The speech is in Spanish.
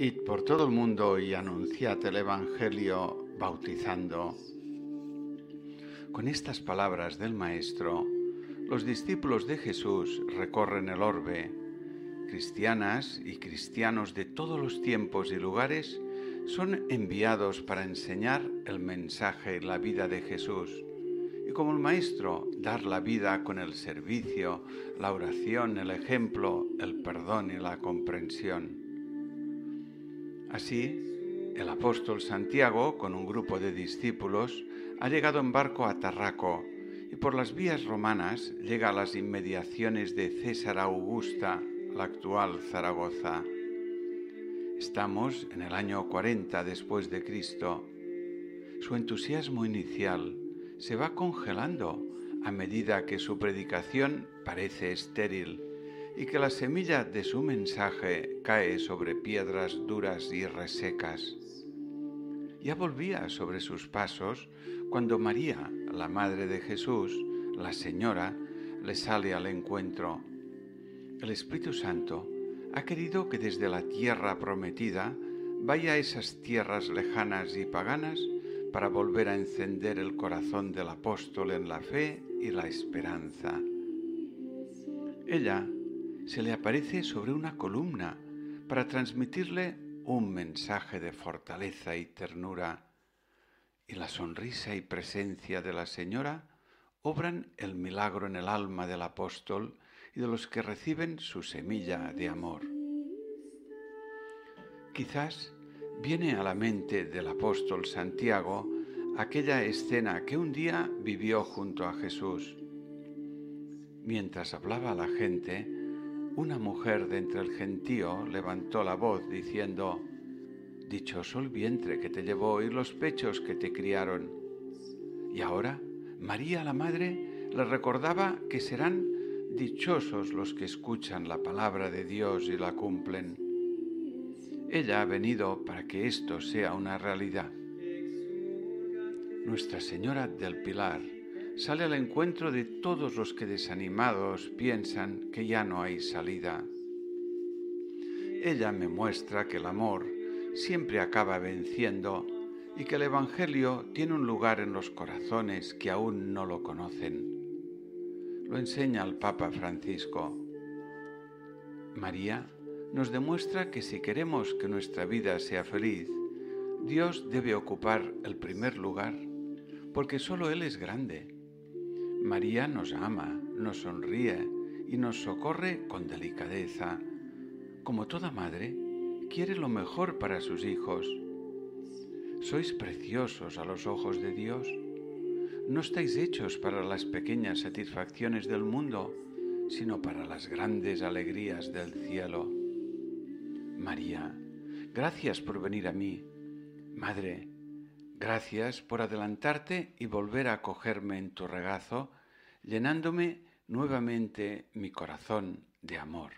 Id por todo el mundo y anunciad el Evangelio bautizando. Con estas palabras del Maestro, los discípulos de Jesús recorren el orbe. Cristianas y cristianos de todos los tiempos y lugares son enviados para enseñar el mensaje y la vida de Jesús. Y como el Maestro, dar la vida con el servicio, la oración, el ejemplo, el perdón y la comprensión. Así, el apóstol Santiago, con un grupo de discípulos, ha llegado en barco a Tarraco y por las vías romanas llega a las inmediaciones de César Augusta, la actual Zaragoza. Estamos en el año 40 después de Cristo. Su entusiasmo inicial se va congelando a medida que su predicación parece estéril y que la semilla de su mensaje cae sobre piedras duras y resecas. Ya volvía sobre sus pasos cuando María, la Madre de Jesús, la Señora, le sale al encuentro. El Espíritu Santo ha querido que desde la tierra prometida vaya a esas tierras lejanas y paganas para volver a encender el corazón del apóstol en la fe y la esperanza. Ella se le aparece sobre una columna para transmitirle un mensaje de fortaleza y ternura, y la sonrisa y presencia de la Señora obran el milagro en el alma del apóstol y de los que reciben su semilla de amor. Quizás viene a la mente del apóstol Santiago aquella escena que un día vivió junto a Jesús. Mientras hablaba a la gente, una mujer de entre el gentío levantó la voz diciendo, Dichoso el vientre que te llevó y los pechos que te criaron. Y ahora María la Madre le recordaba que serán dichosos los que escuchan la palabra de Dios y la cumplen. Ella ha venido para que esto sea una realidad. Nuestra Señora del Pilar sale al encuentro de todos los que desanimados piensan que ya no hay salida. Ella me muestra que el amor siempre acaba venciendo y que el Evangelio tiene un lugar en los corazones que aún no lo conocen. Lo enseña el Papa Francisco. María nos demuestra que si queremos que nuestra vida sea feliz, Dios debe ocupar el primer lugar, porque solo Él es grande María nos ama, nos sonríe y nos socorre con delicadeza. Como toda madre, quiere lo mejor para sus hijos. Sois preciosos a los ojos de Dios. No estáis hechos para las pequeñas satisfacciones del mundo, sino para las grandes alegrías del cielo. María, gracias por venir a mí. Madre, Gracias por adelantarte y volver a acogerme en tu regazo, llenándome nuevamente mi corazón de amor.